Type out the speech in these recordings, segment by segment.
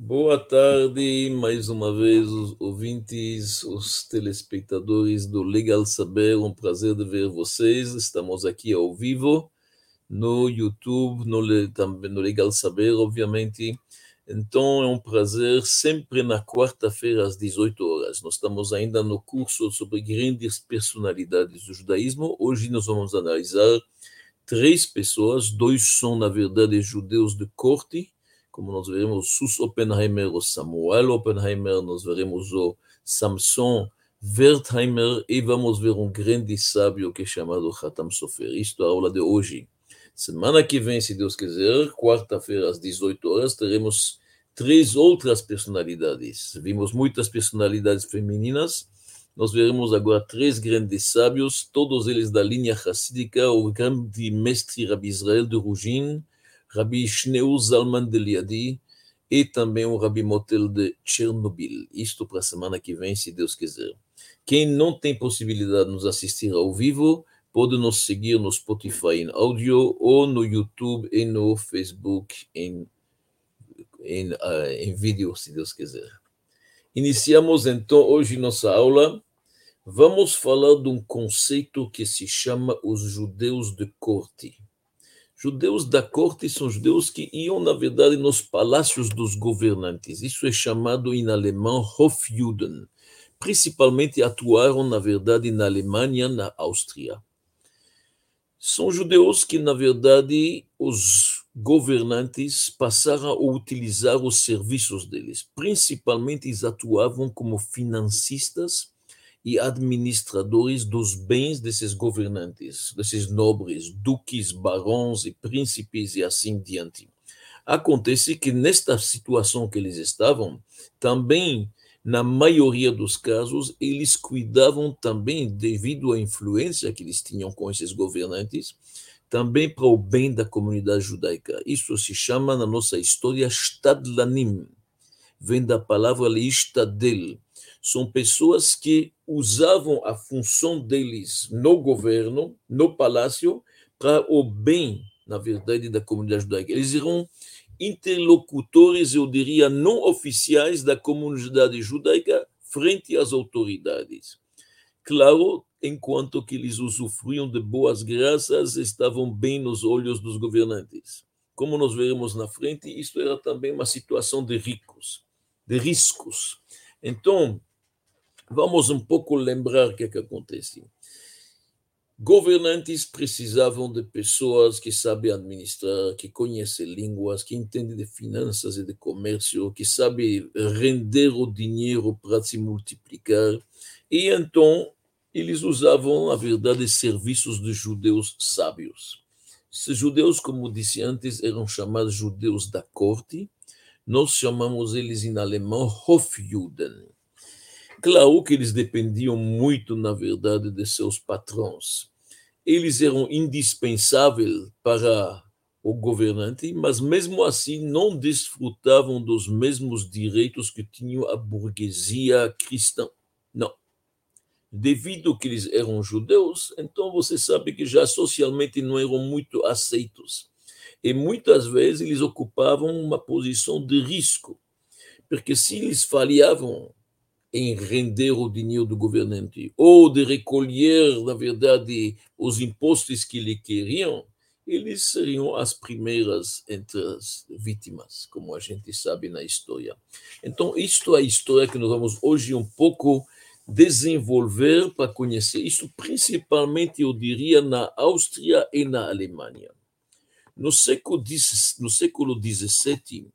Boa tarde, mais uma vez, os ouvintes, os telespectadores do Legal Saber. Um prazer de ver vocês. Estamos aqui ao vivo no YouTube, no, também no Legal Saber, obviamente. Então é um prazer, sempre na quarta-feira às 18 horas. Nós estamos ainda no curso sobre grandes personalidades do judaísmo. Hoje nós vamos analisar três pessoas, dois são, na verdade, judeus de corte como nós veremos Sus Oppenheimer, o Samuel Oppenheimer, nós veremos o Samson Wertheimer e vamos ver um grande sábio que é chamado Hatam Sofer. Isto é a aula de hoje. Semana que vem, se Deus quiser, quarta-feira às 18 horas, teremos três outras personalidades. Vimos muitas personalidades femininas, nós veremos agora três grandes sábios, todos eles da linha racídica, o grande mestre Rabi Israel de Rugin, Rabbi Shneur Zalman de Liadi e também o Rabbi Motel de Chernobyl. Isto para a semana que vem, se Deus quiser. Quem não tem possibilidade de nos assistir ao vivo, pode nos seguir no Spotify em áudio ou no YouTube e no Facebook em, em, uh, em vídeo, se Deus quiser. Iniciamos então hoje nossa aula. Vamos falar de um conceito que se chama os judeus de corte. Judeus da corte são judeus que iam, na verdade, nos palácios dos governantes. Isso é chamado em alemão Hofjuden. Principalmente atuaram, na verdade, na Alemanha, na Áustria. São judeus que, na verdade, os governantes passaram a utilizar os serviços deles. Principalmente, eles atuavam como financistas e administradores dos bens desses governantes, desses nobres, duques, barões e príncipes e assim diante. Acontece que nesta situação que eles estavam, também, na maioria dos casos, eles cuidavam também, devido à influência que eles tinham com esses governantes, também para o bem da comunidade judaica. Isso se chama, na nossa história, Stadlanim. Vem da palavra Leishtadel, são pessoas que usavam a função deles no governo, no palácio, para o bem, na verdade, da comunidade judaica. Eles eram interlocutores, eu diria, não oficiais da comunidade judaica frente às autoridades. Claro, enquanto que eles usufruíam de boas graças, estavam bem nos olhos dos governantes. Como nós veremos na frente, isto era também uma situação de ricos, de riscos. Então, Vamos um pouco lembrar o que, é que acontece. Governantes precisavam de pessoas que sabem administrar, que conhecem línguas, que entendem de finanças e de comércio, que sabem render o dinheiro para se multiplicar. E então eles usavam, na verdade, serviços de judeus sábios. Esses judeus, como disse antes, eram chamados judeus da corte. Nós chamamos eles em alemão Hofjuden. Claro que eles dependiam muito, na verdade, de seus patrões. Eles eram indispensáveis para o governante, mas mesmo assim não desfrutavam dos mesmos direitos que tinha a burguesia cristã. Não. Devido que eles eram judeus, então você sabe que já socialmente não eram muito aceitos. E muitas vezes eles ocupavam uma posição de risco, porque se eles falhavam em render o dinheiro do governante ou de recolher, na verdade, os impostos que lhe queriam, eles seriam as primeiras entre as vítimas, como a gente sabe na história. Então, isto é a história que nós vamos hoje um pouco desenvolver para conhecer isso, principalmente, eu diria, na Áustria e na Alemanha. No século, no século XVII,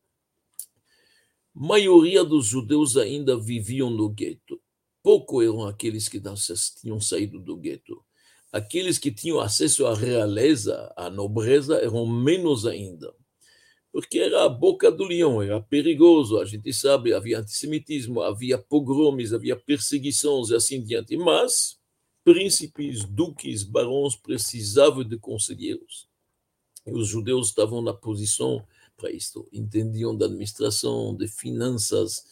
maioria dos judeus ainda viviam no gueto. Pouco eram aqueles que tinham saído do gueto. Aqueles que tinham acesso à realeza, à nobreza, eram menos ainda. Porque era a boca do leão, era perigoso, a gente sabe, havia antissemitismo, havia pogromes, havia perseguições e assim diante. Mas príncipes, duques, barões precisavam de conselheiros. E os judeus estavam na posição para isto, entendiam da administração, de finanças.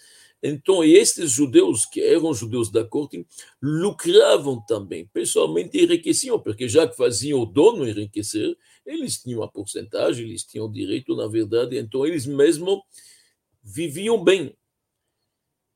Então, estes judeus, que eram judeus da corte, lucravam também, pessoalmente enriqueciam, porque já que faziam o dono enriquecer, eles tinham a porcentagem, eles tinham direito, na verdade, então eles mesmo viviam bem,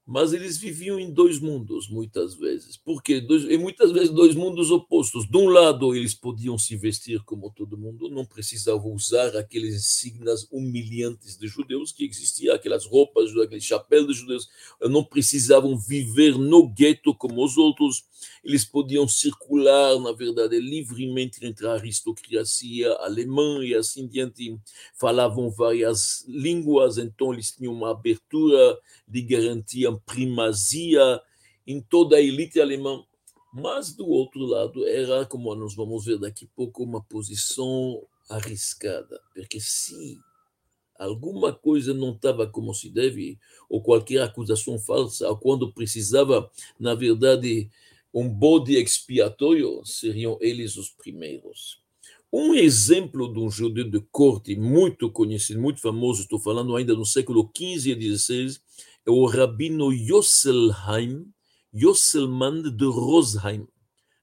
mas eles viviam em dois mundos, muitas vezes. Por quê? Dois, e muitas vezes dois mundos opostos. De um lado, eles podiam se vestir como todo mundo, não precisavam usar aqueles insignias humilhantes de judeus que existiam, aquelas roupas, aquele chapéu de judeus, não precisavam viver no gueto como os outros, eles podiam circular, na verdade, livremente entre a aristocracia alemã e assim diante, falavam várias línguas, então eles tinham uma abertura de garantia primazia em toda a elite alemã. Mas, do outro lado, era, como nós vamos ver daqui a pouco, uma posição arriscada, porque se alguma coisa não estava como se deve, ou qualquer acusação falsa, ou quando precisava, na verdade, um bode expiatório, seriam eles os primeiros. Um exemplo de um judeu de corte muito conhecido, muito famoso, estou falando ainda do século XV e XVI, é o Rabino Yosselheim, Yosselman de Rosheim.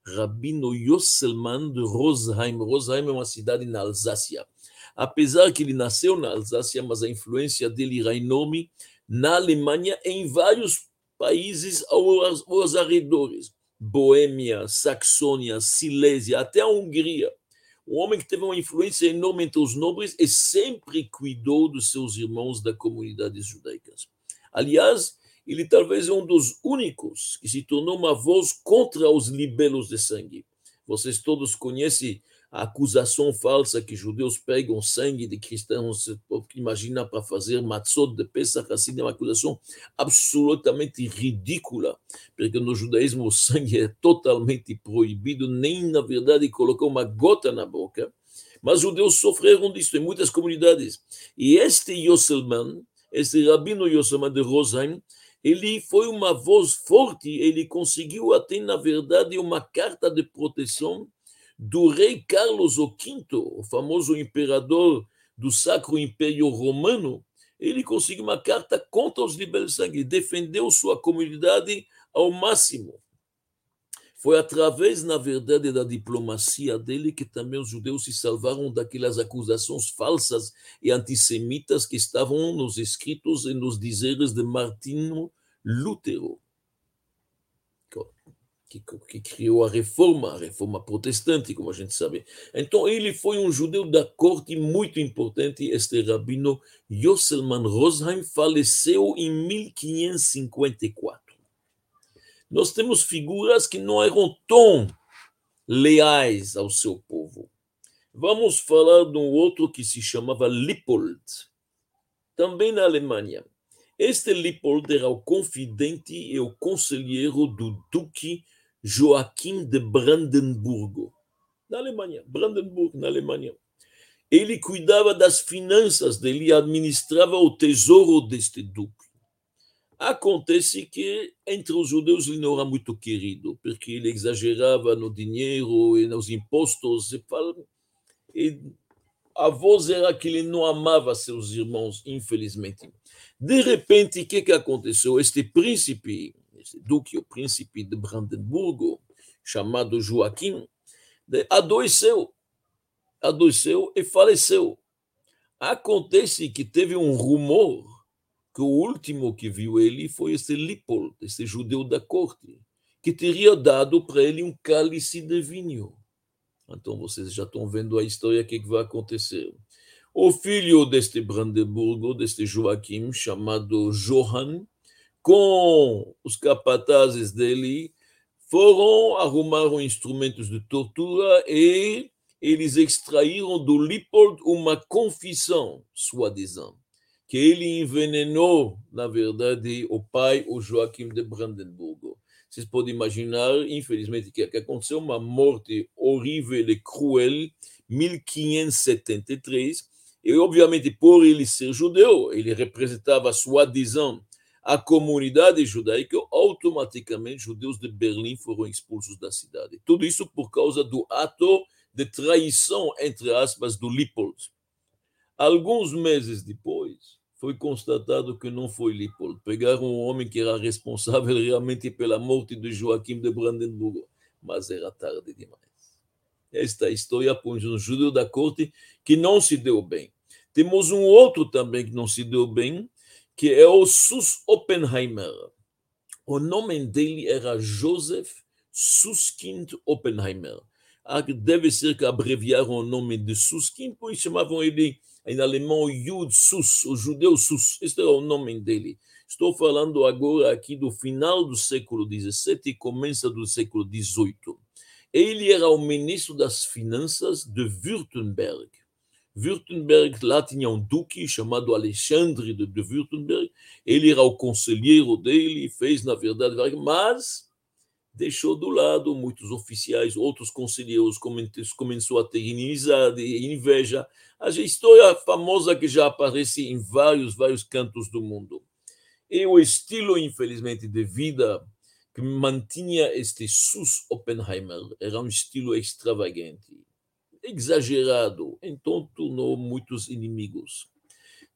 Rabino Yosselman de Rosheim. Rosheim é uma cidade na Alsácia. Apesar que ele nasceu na Alsácia, mas a influência dele era enorme na Alemanha, em vários países aos, aos arredores. Boêmia, Saxônia, Silésia, até a Hungria. Um homem que teve uma influência enorme entre os nobres e sempre cuidou dos seus irmãos da comunidade judaicas. Aliás, ele talvez é um dos únicos que se tornou uma voz contra os libelos de sangue. Vocês todos conhecem a acusação falsa que judeus pegam sangue de cristãos, imagina para fazer matzot de Pesach, assim é uma acusação absolutamente ridícula, porque no judaísmo o sangue é totalmente proibido, nem na verdade colocar uma gota na boca, mas os judeus sofreram disso em muitas comunidades. E este Yosselman, este rabino Yosselman de Rosheim, ele foi uma voz forte, ele conseguiu até, na verdade, uma carta de proteção do rei Carlos V, o famoso imperador do Sacro Império Romano, ele conseguiu uma carta contra os liberais sangue, defendeu sua comunidade ao máximo. Foi através, na verdade, da diplomacia dele que também os judeus se salvaram daquelas acusações falsas e antissemitas que estavam nos escritos e nos dizeres de Martinho Lutero que, que criou a reforma, a reforma protestante, como a gente sabe. Então, ele foi um judeu da corte muito importante. Este rabino Yosselman Rosheim faleceu em 1554. Nós temos figuras que não eram tão leais ao seu povo. Vamos falar de um outro que se chamava Lippold, também na Alemanha. Este Lippold era o confidente e o conselheiro do duque Joaquim de Brandenburgo, na Alemanha, Brandenburg, na Alemanha. Ele cuidava das finanças dele administrava o tesouro deste duque. Acontece que entre os judeus ele não era muito querido, porque ele exagerava no dinheiro e nos impostos. E a voz era que ele não amava seus irmãos, infelizmente. De repente, o que aconteceu? Este príncipe, esse duque, o príncipe de Brandenburgo, chamado Joaquim, adoeceu, adoeceu e faleceu. Acontece que teve um rumor que o último que viu ele foi esse Lippold, esse judeu da corte, que teria dado para ele um cálice de vinho. Então vocês já estão vendo a história, o que vai acontecer. O filho deste Brandenburgo, deste Joaquim, chamado Johann, com os capatazes dele, foram, arrumaram instrumentos de tortura e eles extraíram do Lippold uma confissão, soi-disant, que ele envenenou, na verdade, o pai, o Joaquim de Brandenburgo. Vocês podem imaginar, infelizmente, que aconteceu uma morte horrível e cruel, 1573, e obviamente por ele ser judeu, ele representava, soi-disant, a comunidade judaica, automaticamente judeus de Berlim foram expulsos da cidade. Tudo isso por causa do ato de traição, entre aspas, do Lippold. Alguns meses depois, foi constatado que não foi Lippold. Pegaram um homem que era responsável realmente pela morte de Joaquim de Brandenburgo, mas era tarde demais. Esta história põe um judeu da corte que não se deu bem. Temos um outro também que não se deu bem, que é o Sus Oppenheimer. O nome dele era Joseph Susskind Oppenheimer. Deve ser que abreviaram o nome de Susskind, pois chamavam ele em alemão Jud Sus, o judeu Sus. Este era o nome dele. Estou falando agora aqui do final do século XVII e começo do século XVIII. Ele era o ministro das Finanças de Württemberg. Württemberg, lá tinha um duque chamado Alexandre de, de Württemberg. Ele era o conselheiro dele, fez, na verdade, mas deixou do lado muitos oficiais, outros conselheiros começou a ter inimizade, inveja. A história famosa que já aparece em vários, vários cantos do mundo. E o estilo, infelizmente, de vida que mantinha este Sus Oppenheimer era um estilo extravagante, exagerado, então tornou muitos inimigos.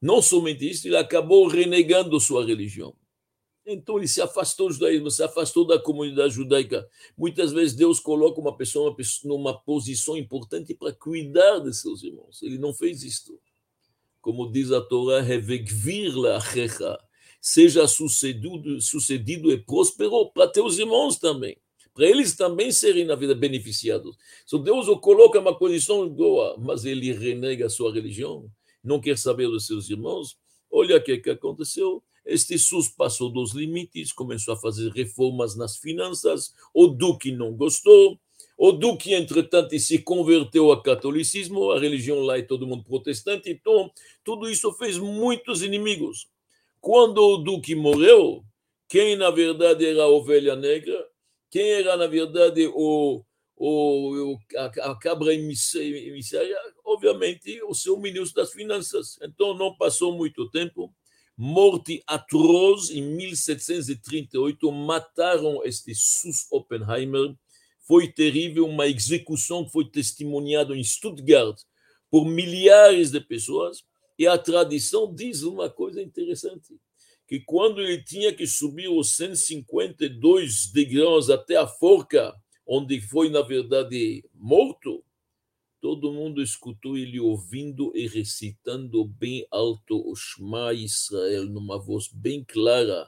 Não somente isso, ele acabou renegando sua religião. Então ele se afastou do judaísmo, se afastou da comunidade judaica. Muitas vezes Deus coloca uma pessoa numa posição importante para cuidar de seus irmãos. Ele não fez isto. Como diz a Torá, seja sucedido, sucedido e próspero para teus irmãos também, para eles também serem na vida beneficiados. Se Deus o coloca uma posição boa, mas ele renega a sua religião, não quer saber dos seus irmãos, olha o que, que aconteceu. Este SUS passou dos limites, começou a fazer reformas nas finanças, o Duque não gostou, o Duque, entretanto, se converteu ao catolicismo, a religião lá é todo mundo protestante, então tudo isso fez muitos inimigos. Quando o Duque morreu, quem na verdade era a ovelha negra, quem era na verdade o, o, a, a cabra emissária, obviamente o seu ministro das Finanças. Então não passou muito tempo, morte atroz em 1738, mataram este Sus Oppenheimer. Foi terrível, uma execução que foi testemunhada em Stuttgart por milhares de pessoas. E a tradição diz uma coisa interessante, que quando ele tinha que subir os 152 degraus até a forca, onde foi, na verdade, morto, todo mundo escutou ele ouvindo e recitando bem alto o Shema Israel, numa voz bem clara.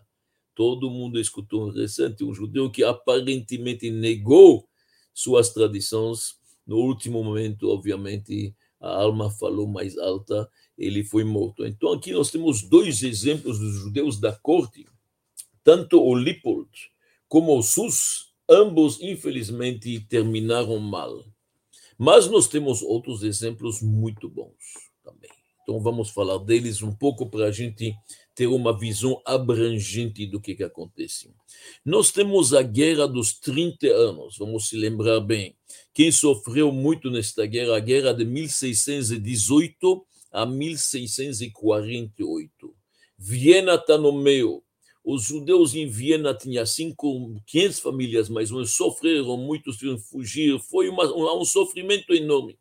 Todo mundo escutou um recente, um judeu que aparentemente negou suas tradições. No último momento, obviamente, a alma falou mais alta ele foi morto. Então, aqui nós temos dois exemplos dos judeus da corte, tanto o Lipold como o Sus, ambos, infelizmente, terminaram mal. Mas nós temos outros exemplos muito bons também. Então, vamos falar deles um pouco para a gente ter uma visão abrangente do que, que acontece. Nós temos a Guerra dos 30 anos, vamos se lembrar bem. Quem sofreu muito nesta guerra, a Guerra de 1618 a 1648. Viena está no meio. Os judeus em Viena tinham cinco, 500 famílias menos, sofreram, muitos que fugir, foi uma, um, um sofrimento enorme.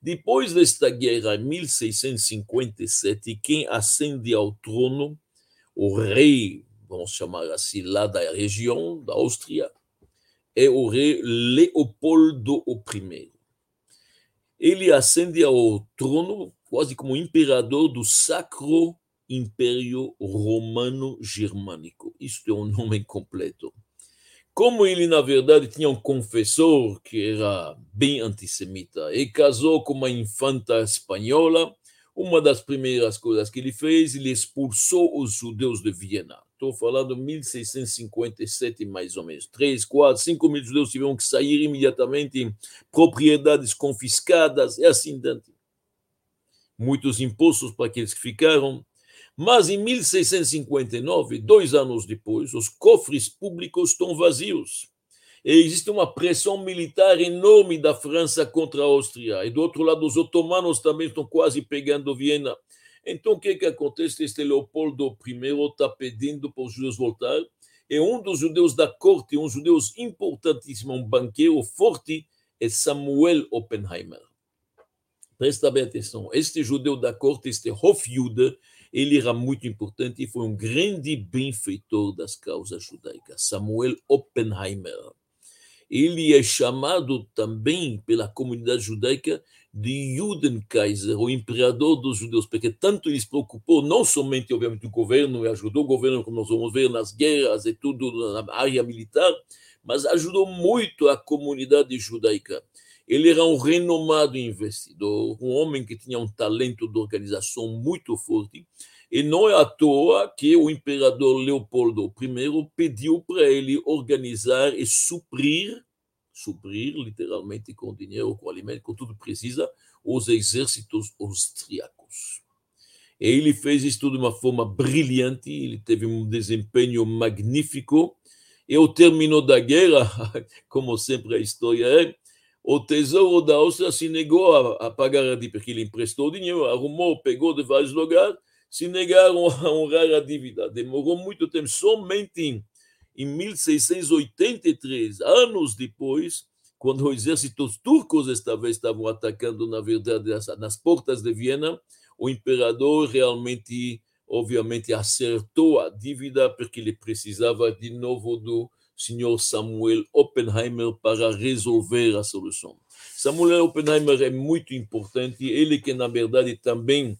Depois desta guerra, em 1657, quem ascende ao trono, o rei, vamos chamar assim, lá da região da Áustria, é o rei Leopoldo I. Ele ascende ao trono quase como imperador do Sacro Império Romano Germânico. Isto é um nome completo. Como ele, na verdade, tinha um confessor que era bem antissemita e casou com uma infanta espanhola, uma das primeiras coisas que ele fez, ele expulsou os judeus de Viena. Estou falando 1657, mais ou menos. 3, 4, 5 mil judeus tiveram que sair imediatamente, propriedades confiscadas e assim dentro muitos impostos para aqueles que ficaram. Mas em 1659, dois anos depois, os cofres públicos estão vazios. E existe uma pressão militar enorme da França contra a Áustria. E do outro lado, os otomanos também estão quase pegando Viena. Então, o que, que acontece? Este Leopoldo I está pedindo para os judeus voltar. E um dos judeus da corte, um judeu importantíssimo, um banqueiro forte, é Samuel Oppenheimer. Presta bem atenção. Este judeu da corte, este Hofjude, ele era muito importante e foi um grande benfeitor das causas judaicas. Samuel Oppenheimer. ele é chamado também pela comunidade judaica de Judenkaiser, o imperador dos judeus, porque tanto ele se preocupou, não somente, obviamente, o governo, e ajudou o governo, como nós vamos ver, nas guerras e tudo, na área militar, mas ajudou muito a comunidade judaica. Ele era um renomado investidor, um homem que tinha um talento de organização muito forte, e não é à toa que o imperador Leopoldo I pediu para ele organizar e suprir suprir, literalmente, com dinheiro, com alimento, com tudo que precisa, os exércitos austríacos. Ele fez isso de uma forma brilhante, ele teve um desempenho magnífico, e ao término da guerra, como sempre a história é, o tesouro da Áustria se negou a, a pagar a dívida, porque ele emprestou dinheiro, arrumou, pegou de vários lugares, se negaram a honrar a dívida. Demorou muito tempo, somente em 1683, anos depois, quando os exércitos turcos esta vez estavam atacando, na verdade, nas portas de Viena, o imperador realmente, obviamente, acertou a dívida porque ele precisava de novo do senhor Samuel Oppenheimer para resolver a solução. Samuel Oppenheimer é muito importante, ele que, na verdade, também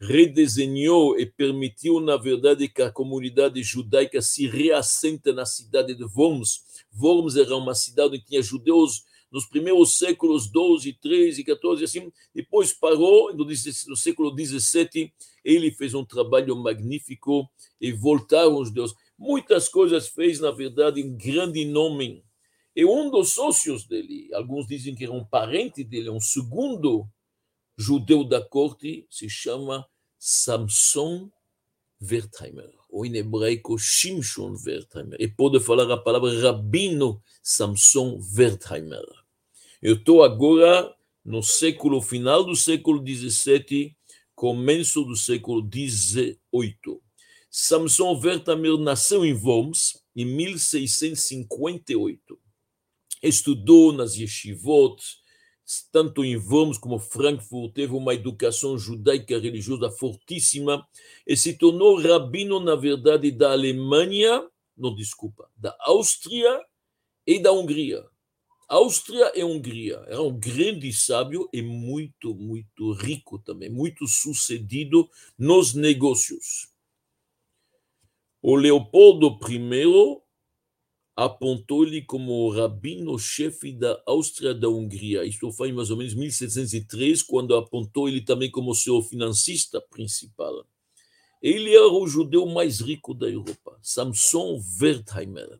redesenhou e permitiu, na verdade, que a comunidade judaica se reassenta na cidade de Worms. Worms era uma cidade onde tinha judeus nos primeiros séculos 12, 13, 14, assim. Depois parou, no, no século 17, ele fez um trabalho magnífico e voltaram os judeus. Muitas coisas fez, na verdade, em grande nome. E um dos sócios dele, alguns dizem que era um parente dele, um segundo judeu da corte, se chama Samson Wertheimer, ou em hebraico Shimshon Wertheimer, e pode falar a palavra Rabino Samson Wertheimer. Eu estou agora no século final do século XVII, começo do século XVIII. Samson Wertheimer nasceu em Worms em 1658. Estudou nas yeshivot, tanto em Worms como Frankfurt, teve uma educação judaica religiosa fortíssima e se tornou rabino, na verdade, da Alemanha, não, desculpa, da Áustria e da Hungria. Áustria e Hungria. Era um grande sábio e muito, muito rico também, muito sucedido nos negócios. O Leopoldo I apontou-lhe como rabino-chefe da Áustria da Hungria. Isso foi mais ou menos 1703, quando apontou ele também como seu financista principal. Ele era o judeu mais rico da Europa, Samson Wertheimer.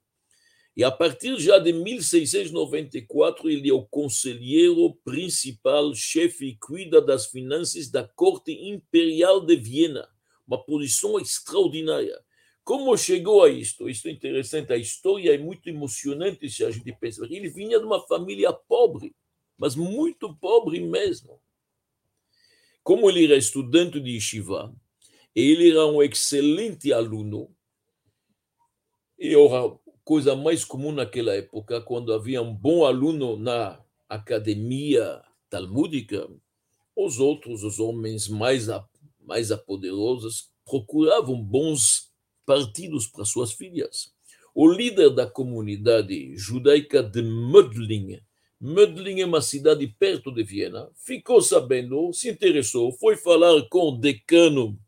E a partir já de 1694, ele é o conselheiro principal, chefe e cuida das finanças da corte imperial de Viena. Uma posição extraordinária. Como chegou a isto? Isto é interessante, a história é muito emocionante se a gente pensa. Ele vinha de uma família pobre, mas muito pobre mesmo. Como ele era estudante de Yeshiva, ele era um excelente aluno, e a coisa mais comum naquela época, quando havia um bom aluno na academia talmúdica, os outros, os homens mais, mais poderosos, procuravam bons partidos para suas filhas. O líder da comunidade judaica de Mödling, Mödling é uma cidade perto de Viena, ficou sabendo, se interessou, foi falar com o decano,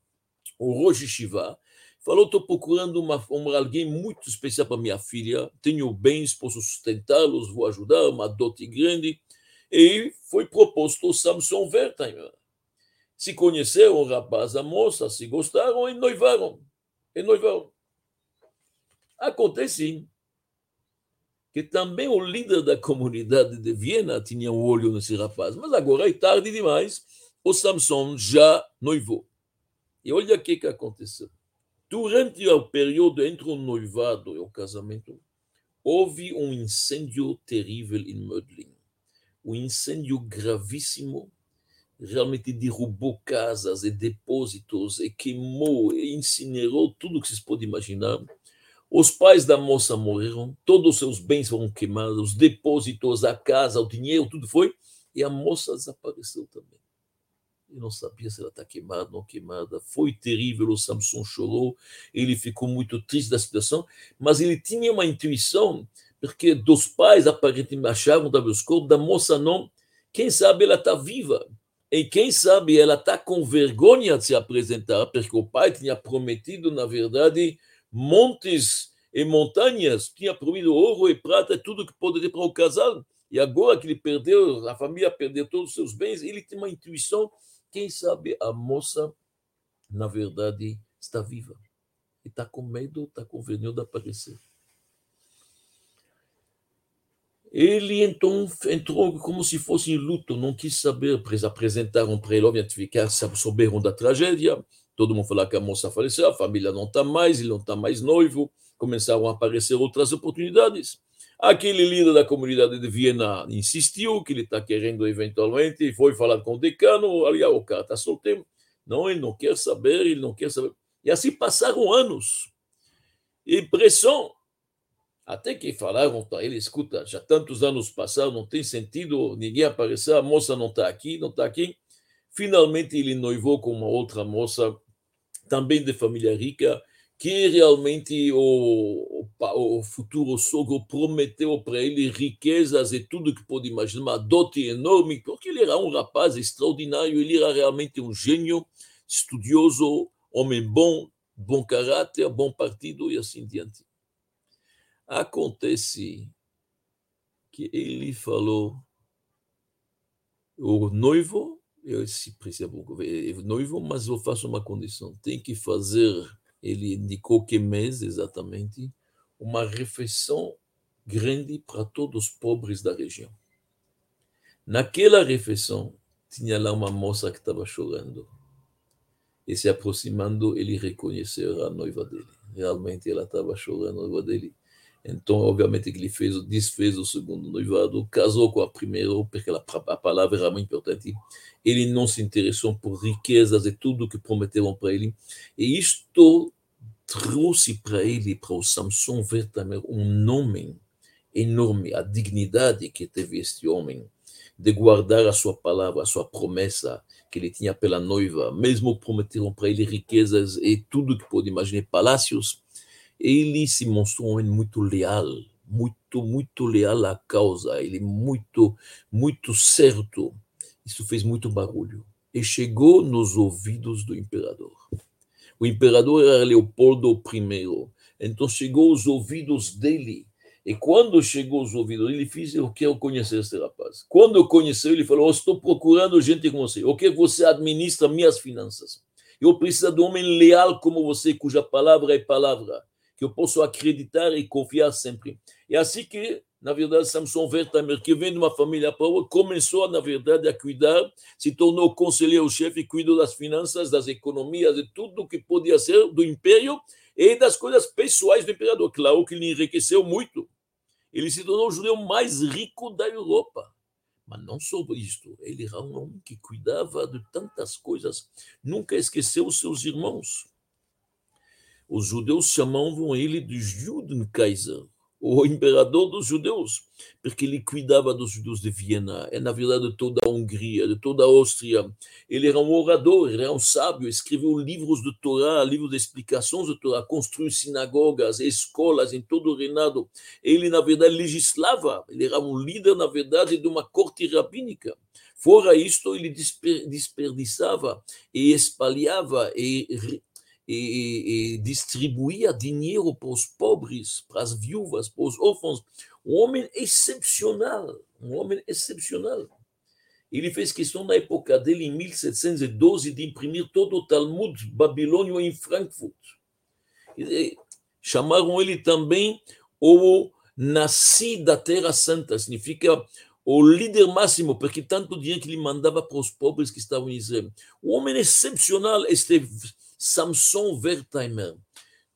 o Rosh Shiva, falou: estou procurando uma, uma, alguém muito especial para minha filha, tenho bens, posso sustentá-los, vou ajudar, uma dote grande. E foi proposto o Samson Wertheimer. Se conheceram o rapaz, a moça, se gostaram e noivaram e noivão. Acontece que também o líder da comunidade de Viena tinha um olho nesse rapaz, mas agora é tarde demais, o Samson já noivou. E olha o que, que aconteceu. Durante o período entre o noivado e o casamento, houve um incêndio terrível em Mödling. Um incêndio gravíssimo realmente derrubou casas e depósitos e queimou e incinerou tudo que se pode imaginar. Os pais da moça morreram, todos os seus bens foram queimados, os depósitos, a casa, o dinheiro, tudo foi, e a moça desapareceu também. Eu não sabia se ela está queimada ou não queimada. Foi terrível, o Samson chorou, ele ficou muito triste da situação, mas ele tinha uma intuição, porque dos pais aparentemente achavam da moça não, quem sabe ela está viva, e quem sabe ela está com vergonha de se apresentar, porque o pai tinha prometido, na verdade, montes e montanhas, tinha prometido ouro e prata, tudo que poderia para o casal. E agora que ele perdeu, a família perdeu todos os seus bens, ele tem uma intuição, quem sabe a moça, na verdade, está viva. E está com medo, está com vergonha de aparecer. Ele então entrou como se fosse em luto, não quis saber, apresentaram para ele, obviamente, ficar, souberam da tragédia, todo mundo falou que a moça faleceu, a família não está mais, ele não está mais noivo, começaram a aparecer outras oportunidades. Aquele líder da comunidade de Viena insistiu que ele está querendo eventualmente, foi falar com o decano, ali o cara está solteiro. Não, ele não quer saber, ele não quer saber. E assim passaram anos. E pressão, até que falaram para ele, escuta, já tantos anos passaram, não tem sentido ninguém aparecer, a moça não está aqui, não está aqui. Finalmente ele noivou com uma outra moça, também de família rica, que realmente o, o, o futuro sogro prometeu para ele riquezas e tudo que pode imaginar, uma dote enorme, porque ele era um rapaz extraordinário, ele era realmente um gênio, estudioso, homem bom, bom caráter, bom partido e assim diante. Acontece que ele falou, o noivo, eu se precisa noivo, mas eu faço uma condição, tem que fazer, ele indicou que mês exatamente, uma refeição grande para todos os pobres da região. Naquela refeição, tinha lá uma moça que estava chorando. E se aproximando, ele reconheceu a noiva dele. Realmente ela estava chorando, a noiva dele. Então, obviamente, que ele fez, desfez o segundo noivado, casou com a primeira, porque a palavra era muito importante. Ele não se interessou por riquezas e tudo que prometeram para ele. E isto trouxe para ele, para o Samson Vertamer, um nome enorme, a dignidade que teve este homem de guardar a sua palavra, a sua promessa que ele tinha pela noiva, mesmo prometeram para ele riquezas e tudo que pode imaginar, palácios, ele se mostrou um homem muito leal, muito, muito leal à causa, ele muito, muito certo. Isso fez muito barulho e chegou nos ouvidos do imperador. O imperador era Leopoldo I, então chegou aos ouvidos dele. E quando chegou aos ouvidos, ele fez: Eu quero conhecer este rapaz. Quando eu conheci, ele falou: estou procurando gente como você. Quero que você administra minhas finanças. Eu preciso de um homem leal como você, cuja palavra é palavra que eu posso acreditar e confiar sempre. É assim que, na verdade, Samson Wertheimer, que vem de uma família pobre, começou, na verdade, a cuidar, se tornou conselheiro-chefe, cuidou das finanças, das economias, de tudo que podia ser do império e das coisas pessoais do imperador. Claro que ele enriqueceu muito. Ele se tornou o judeu mais rico da Europa. Mas não só isto, ele era um homem que cuidava de tantas coisas, nunca esqueceu os seus irmãos os judeus chamavam ele de Judenkaiser, o imperador dos judeus, porque ele cuidava dos judeus de Viena, e na verdade de toda a Hungria, de toda a Áustria. Ele era um orador, era um sábio, escreveu livros de Torá, livros de explicações de Torá, construiu sinagogas, escolas em todo o reinado. Ele, na verdade, legislava, ele era um líder, na verdade, de uma corte rabínica. Fora isto, ele desperdiçava e espalhava e e, e distribuía dinheiro para os pobres, para as viúvas, para os órfãos. Um homem excepcional, um homem excepcional. Ele fez questão na época dele, em 1712, de imprimir todo o Talmud babilônio em Frankfurt. Chamaram ele também o Nasci da Terra Santa, significa o líder máximo, porque tanto dinheiro que ele mandava para os pobres que estavam em Israel. Um homem excepcional, este Samson Wertheimer.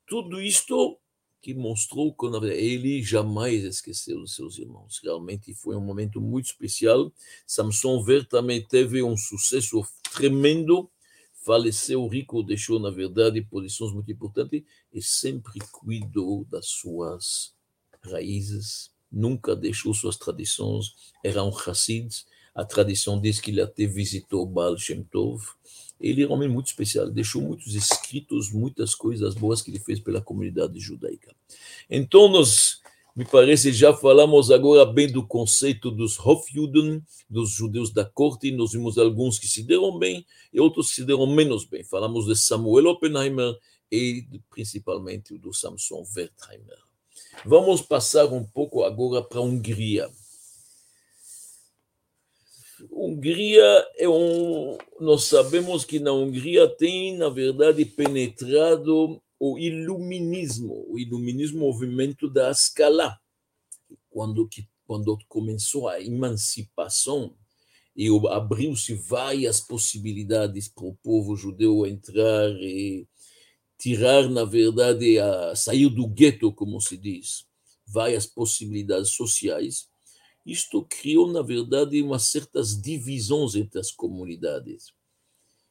Tudo isto que mostrou que ele jamais esqueceu os seus irmãos. Realmente foi um momento muito especial. Samson Wertheimer teve um sucesso tremendo. Faleceu rico, deixou, na verdade, posições muito importantes e sempre cuidou das suas raízes, nunca deixou suas tradições. Era um Hassid. A tradição diz que ele até visitou Baal Shem Tov ele era um homem muito especial, deixou muitos escritos, muitas coisas boas que ele fez pela comunidade judaica. Então, nós me parece já falamos agora bem do conceito dos Hofjuden, dos judeus da corte, nós vimos alguns que se deram bem e outros que se deram menos bem. Falamos de Samuel Oppenheimer e principalmente do Samson Wertheimer. Vamos passar um pouco agora para a Hungria. Hungria é um. Nós sabemos que na Hungria tem, na verdade, penetrado o iluminismo, o iluminismo movimento da escala, quando, que, quando começou a emancipação e abriu-se várias possibilidades para o povo judeu entrar e tirar, na verdade, a sair do gueto, como se diz, várias possibilidades sociais. Isto criou, na verdade, umas certas divisões entre as comunidades.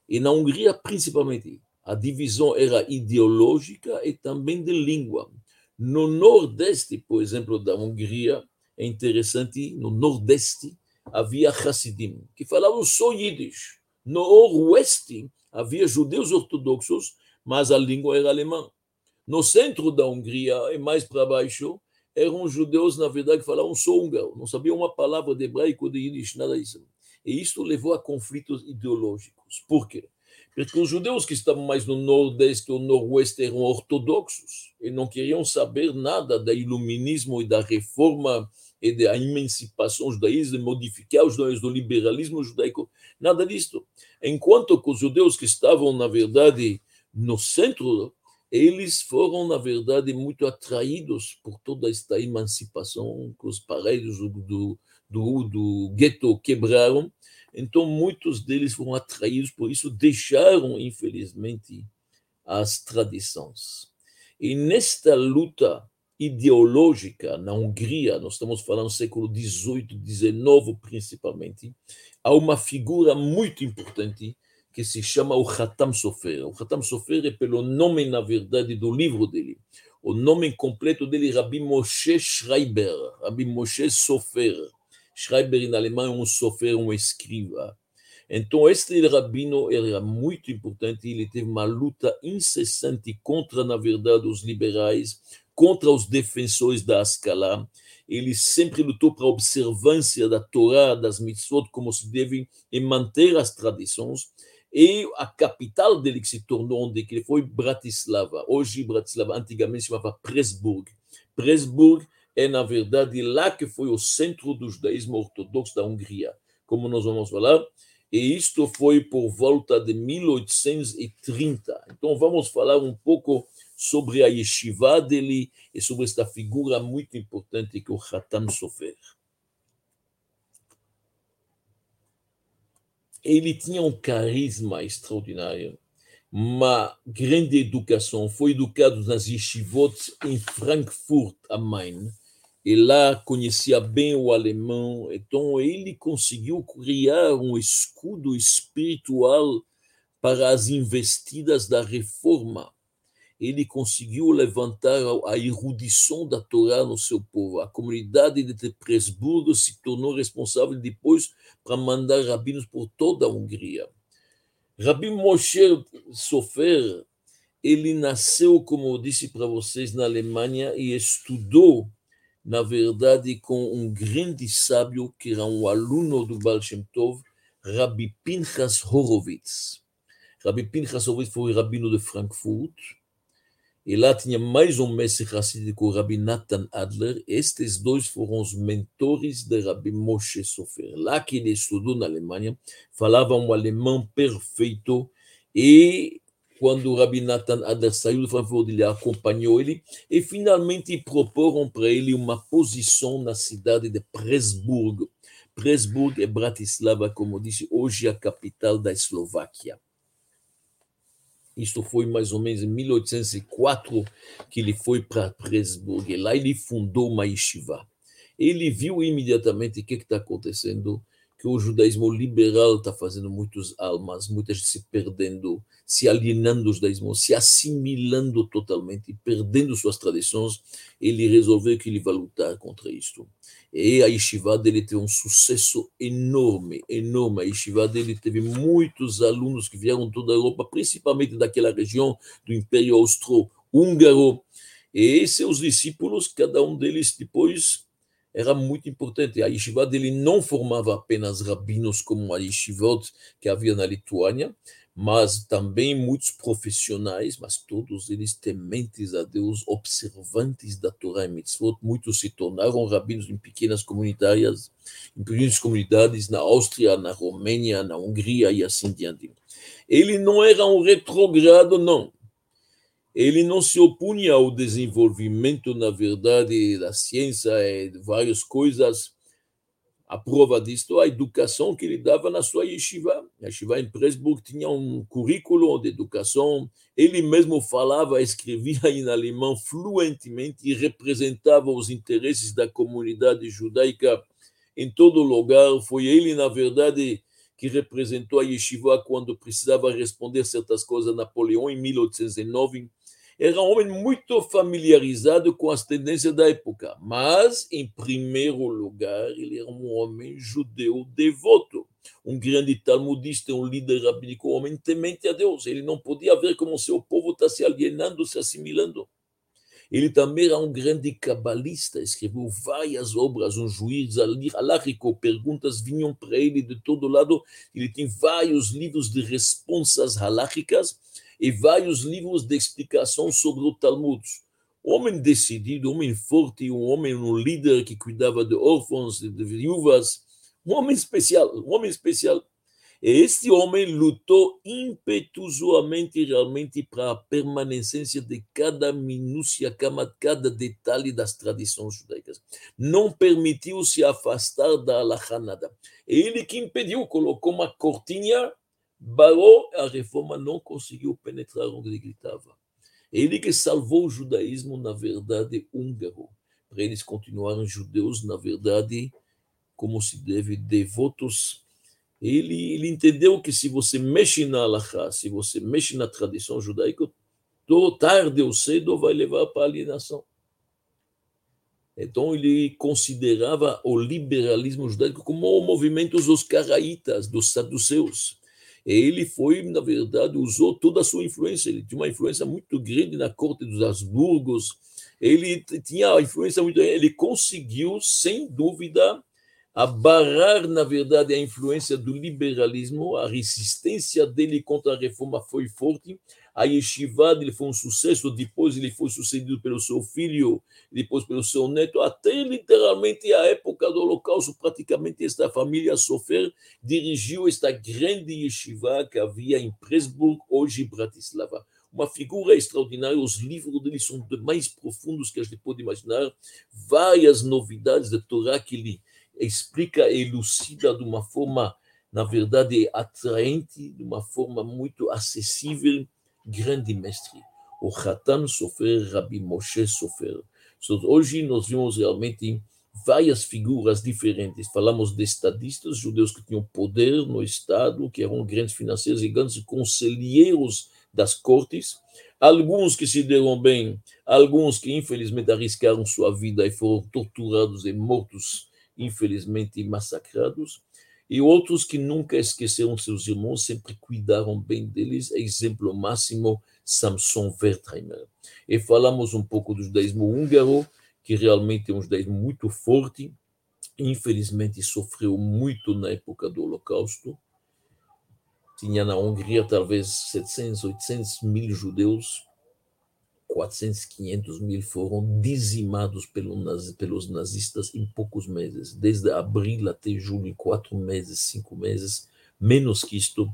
E na Hungria, principalmente, a divisão era ideológica e também de língua. No Nordeste, por exemplo, da Hungria, é interessante, no Nordeste havia Hassidim, que falavam só Yiddish. No Oeste havia judeus ortodoxos, mas a língua era alemã. No centro da Hungria, e mais para baixo, eram judeus, na verdade, que falavam só húngaro, não sabiam uma palavra de hebraico, de Yiddish, nada disso. E isso levou a conflitos ideológicos. Por quê? Porque os judeus que estavam mais no nordeste ou noroeste eram ortodoxos e não queriam saber nada do iluminismo e da reforma e da emancipação judaísta, de modificar os judaísmos do liberalismo judaico, nada disto. Enquanto que os judeus que estavam, na verdade, no centro, eles foram, na verdade, muito atraídos por toda esta emancipação que os paredes do, do, do, gueto quebraram então, muitos deles foram atraídos por isso, deixaram, infelizmente, as tradições. E nesta luta ideológica na Hungria, nós estamos falando do século XVIII, XIX principalmente, há uma figura muito importante que se chama o Hatam Sofer. O Hatam Sofer é pelo nome, na verdade, do livro dele. O nome completo dele é Rabbi Moshe Schreiber, Rabbi Moshe Sofer. Schreiber em alemão é um sofer, um escriba. Então, este rabino era muito importante, ele teve uma luta incessante contra, na verdade, os liberais, contra os defensores da Ascalá. Ele sempre lutou para a observância da Torá, das mitzvot, como se deve, e manter as tradições. E a capital dele, que se tornou onde ele foi, Bratislava. Hoje, Bratislava, antigamente se chamava Presburg. Presburg é, na verdade, lá que foi o centro do judaísmo ortodoxo da Hungria, como nós vamos falar, e isto foi por volta de 1830. Então, vamos falar um pouco sobre a yeshiva dele e sobre esta figura muito importante que o Hatam Sofer. Ele tinha um carisma extraordinário, uma grande educação, foi educado nas yeshivot em Frankfurt am Main, e lá conhecia bem o alemão, então ele conseguiu criar um escudo espiritual para as investidas da reforma. Ele conseguiu levantar a erudição da Torá no seu povo. A comunidade de Presburgo se tornou responsável depois para mandar rabinos por toda a Hungria. Rabi Moshe Sofer, ele nasceu, como eu disse para vocês, na Alemanha e estudou na verdade, com um grande sábio que era um aluno do Baal Shem Tov, Rabbi Pinchas Horowitz. Rabbi Pinchas Horowitz foi rabino de Frankfurt, e lá tinha mais um mestre racídico, Rabbi Nathan Adler. Estes dois foram os mentores de Rabbi Moshe Sofer. Lá que ele estudou na Alemanha, falava um alemão perfeito e quando o Rabi Nathan Adler saiu do Frankfurt, ele acompanhou ele e finalmente proporam para ele uma posição na cidade de Presburg. Presburg é Bratislava, como disse, hoje a capital da Eslováquia. Isto foi mais ou menos em 1804 que ele foi para Presburg. Lá ele fundou uma yeshiva. Ele viu imediatamente o que está acontecendo que o judaísmo liberal está fazendo muitas almas, muita gente se perdendo, se alienando do judaísmo, se assimilando totalmente, perdendo suas tradições, ele resolveu que ele vai lutar contra isto. E a yeshiva dele teve um sucesso enorme, enorme. A yeshiva dele teve muitos alunos que vieram toda a Europa, principalmente daquela região do Império Austro-Húngaro, E seus discípulos, cada um deles depois era muito importante. A yeshiva dele não formava apenas rabinos como a yeshivot que havia na Lituânia, mas também muitos profissionais, mas todos eles tementes a Deus, observantes da Torá e Mitzvot. Muitos se tornaram rabinos em pequenas comunidades, em pequenas comunidades na Áustria, na Romênia, na Hungria e assim diante. Ele não era um retrogrado, não. Ele não se opunha ao desenvolvimento, na verdade, da ciência e várias coisas a prova disto, a educação que ele dava na sua yeshiva. A yeshiva em Presburg tinha um currículo de educação. Ele mesmo falava, escrevia em alemão fluentemente e representava os interesses da comunidade judaica em todo lugar. Foi ele, na verdade, que representou a yeshiva quando precisava responder certas coisas a Napoleão em 1809 era um homem muito familiarizado com as tendências da época, mas, em primeiro lugar, ele era um homem judeu devoto, um grande talmudista, um líder rabínico, um homem temente a Deus. Ele não podia ver como seu povo está se alienando, se assimilando. Ele também era um grande cabalista, escreveu várias obras, um juiz alárrico, perguntas vinham para ele de todo lado. Ele tem vários livros de responsas haláricas e vários livros de explicação sobre o Talmud. Homem decidido, homem forte, um homem, um líder que cuidava de órfãos, de viúvas, um homem especial, um homem especial. E este homem lutou impetuosamente realmente para a permanência de cada minúcia, cada detalhe das tradições judaicas. Não permitiu se afastar da alachanada. Ele que impediu, colocou uma cortinha Baró, a reforma não conseguiu penetrar onde ele gritava. Ele que salvou o judaísmo, na verdade, húngaro. Para eles continuarem judeus, na verdade, como se deve, devotos. Ele, ele entendeu que se você mexe na Allahá, se você mexe na tradição judaica, tarde ou cedo vai levar para a alienação. Então ele considerava o liberalismo judaico como o movimento dos caraítas, dos saduceus ele foi, na verdade, usou toda a sua influência. Ele tinha uma influência muito grande na corte dos Habsburgos. Ele tinha influência muito grande. Ele conseguiu, sem dúvida, abarrar, na verdade, a influência do liberalismo. A resistência dele contra a reforma foi forte a yeshiva ele foi um sucesso, depois ele foi sucedido pelo seu filho, depois pelo seu neto, até literalmente a época do Holocausto, praticamente esta família Sofer dirigiu esta grande yeshiva que havia em Presburg, hoje Bratislava. Uma figura extraordinária, os livros dele são mais profundos que a gente pode imaginar, várias novidades da Torá que ele explica elucida de uma forma, na verdade, atraente, de uma forma muito acessível, grande mestre, o Hatan Sofer, Rabbi Moshe Sofer. Hoje nós vimos realmente várias figuras diferentes. Falamos de estadistas, judeus que tinham poder no Estado, que eram grandes financeiros e grandes conselheiros das cortes, alguns que se deram bem, alguns que infelizmente arriscaram sua vida e foram torturados e mortos, infelizmente massacrados, e outros que nunca esqueceram seus irmãos, sempre cuidaram bem deles. Exemplo máximo, Samson Wertheimer. E falamos um pouco do judaísmo húngaro, que realmente é um judaísmo muito forte, infelizmente sofreu muito na época do Holocausto. Tinha na Hungria talvez 700, 800 mil judeus 400, 500 mil foram dizimados pelos nazistas em poucos meses, desde abril até julho, quatro meses, cinco meses, menos que isto,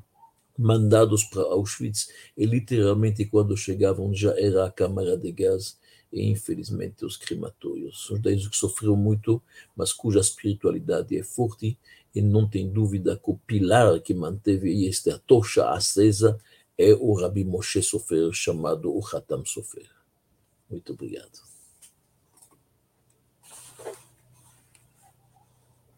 mandados para Auschwitz, e literalmente quando chegavam já era a câmara de gás e infelizmente os crematórios. São judeus que sofreram muito, mas cuja espiritualidade é forte e não tem dúvida que o pilar que manteve esta tocha acesa é o Rabi Moshe Sofer, chamado o Hatam Sofer. Muito obrigado.